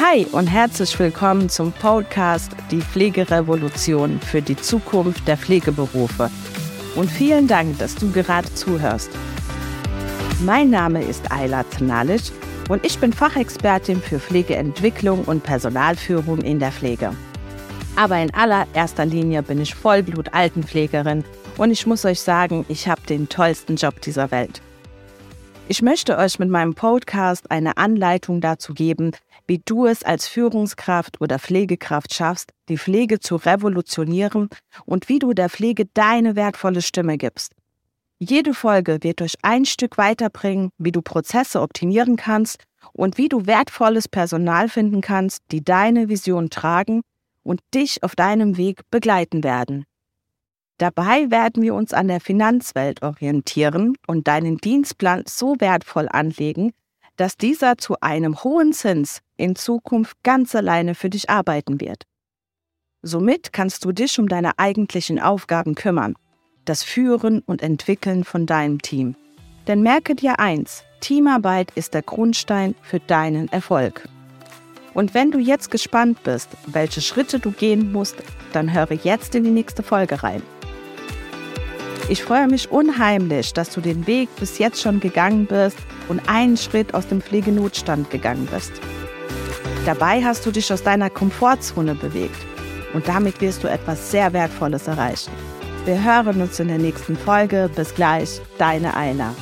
Hi und herzlich willkommen zum Podcast Die Pflegerevolution für die Zukunft der Pflegeberufe. Und vielen Dank, dass du gerade zuhörst. Mein Name ist Ayla Tnalic und ich bin Fachexpertin für Pflegeentwicklung und Personalführung in der Pflege. Aber in allererster Linie bin ich Vollblut-Altenpflegerin und ich muss euch sagen, ich habe den tollsten Job dieser Welt. Ich möchte euch mit meinem Podcast eine Anleitung dazu geben, wie du es als Führungskraft oder Pflegekraft schaffst, die Pflege zu revolutionieren und wie du der Pflege deine wertvolle Stimme gibst. Jede Folge wird euch ein Stück weiterbringen, wie du Prozesse optimieren kannst und wie du wertvolles Personal finden kannst, die deine Vision tragen und dich auf deinem Weg begleiten werden. Dabei werden wir uns an der Finanzwelt orientieren und deinen Dienstplan so wertvoll anlegen, dass dieser zu einem hohen Zins in Zukunft ganz alleine für dich arbeiten wird. Somit kannst du dich um deine eigentlichen Aufgaben kümmern, das Führen und Entwickeln von deinem Team. Denn merke dir eins, Teamarbeit ist der Grundstein für deinen Erfolg. Und wenn du jetzt gespannt bist, welche Schritte du gehen musst, dann höre jetzt in die nächste Folge rein. Ich freue mich unheimlich, dass du den Weg bis jetzt schon gegangen bist und einen Schritt aus dem Pflegenotstand gegangen bist. Dabei hast du dich aus deiner Komfortzone bewegt und damit wirst du etwas sehr Wertvolles erreichen. Wir hören uns in der nächsten Folge. Bis gleich, deine Eila.